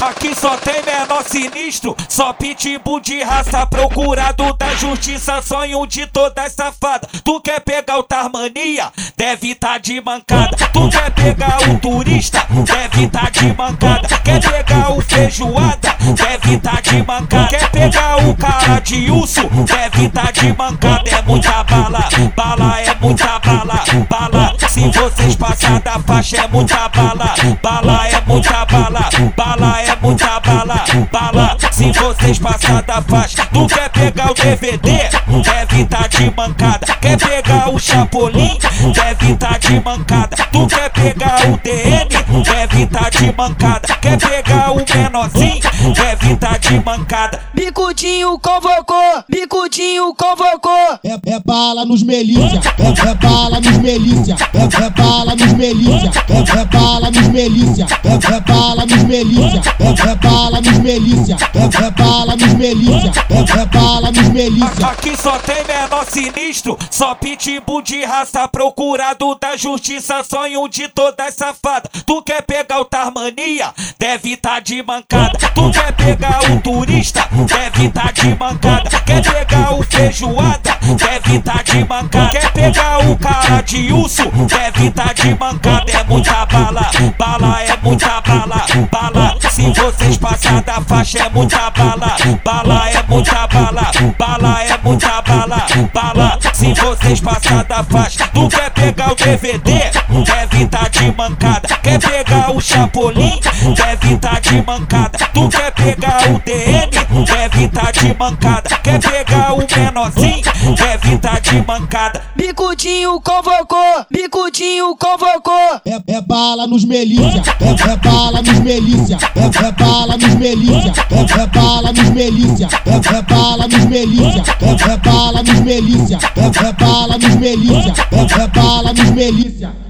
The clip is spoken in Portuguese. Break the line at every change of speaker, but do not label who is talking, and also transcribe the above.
Aqui só tem menor sinistro, só pitbull de raça procurado da justiça, sonho de toda safada. Tu quer pegar o Tarmania? Deve tá de mancada. Tu quer pegar o turista? Deve tá de mancada. Quer pegar o feijoada? Deve tá de mancada. Quer pegar o cara de urso? Deve tá de mancada. É muita bala, bala é muita bala, bala. Se vocês passar da faixa é muita bala, bala é muita bala, bala é muita bala, bala. Se vocês passar da faixa, tu quer pegar o DVD? Deve tá de mancada. Quer pegar o Chapolin? Deve tá de mancada. Tu quer pegar o DM? Deve tá de mancada. Quer pegar o menorzinho? Deve tá de mancada.
Bicudinho convocou, bicudinho convocou.
É, é bala nos melícia, é, é bala nos melícia, é, é bala nos melícia, é, é bala nos melícia, é, é bala nos melícia, é, é bala nos melícia, é, é bala nos melícia, é, é bala nos melícia.
Aqui só tem menor sinistro, só pitbull de raça procurado da justiça, sonho de toda safada. Tu quer pegar o Tarmania? Deve tá de mancada. Tu quer pegar o turista? Deve tá de mancada. Quer pegar o feijoada? Deve tá de mancada. Quer pegar o cara de urso? Deve tá de mancada. É muita bala, bala é muita bala, bala. Se vocês passar da faixa é muita bala, bala é muita bala, bala é muita bala, bala. Se vocês passar da faixa, tu quer pegar o DVD? Deve tá de mancada. Quer pegar o Chapolin? Deve tá de mancada. Tu quer pegar o DM? Deve tá de mancada. Quer pegar o menorzinho? Deve tá de mancada.
Bicudinho convocou, bicudinho convocou.
É, é bala nos melícia, é, é bala nos melícia, é, é bala nos melícia, é, bala nos melícia, é, bala nos melícia, é, bala nos melícia, é, bala nos melícia, é bala nos melícia.